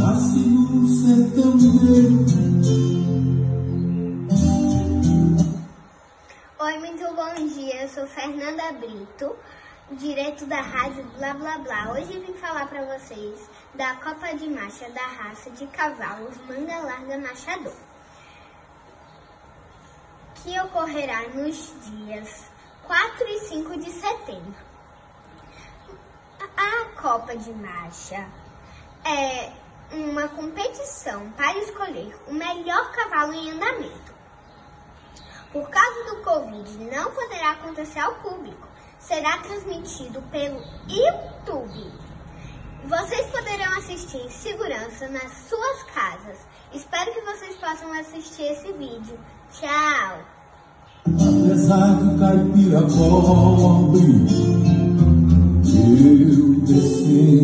sertão. Oi, muito bom dia. Eu sou Fernanda Brito, direto da rádio Blá Blá Blá. Hoje vim falar para vocês da Copa de Marcha da raça de cavalos Manga Larga Machador, que ocorrerá nos dias 4 e 5 de setembro. A Copa de Marcha é uma competição para escolher o melhor cavalo em andamento. Por causa do Covid, não poderá acontecer ao público. Será transmitido pelo YouTube. Vocês poderão assistir em segurança nas suas casas. Espero que vocês possam assistir esse vídeo. Tchau! Apesar do caipira pobre, eu.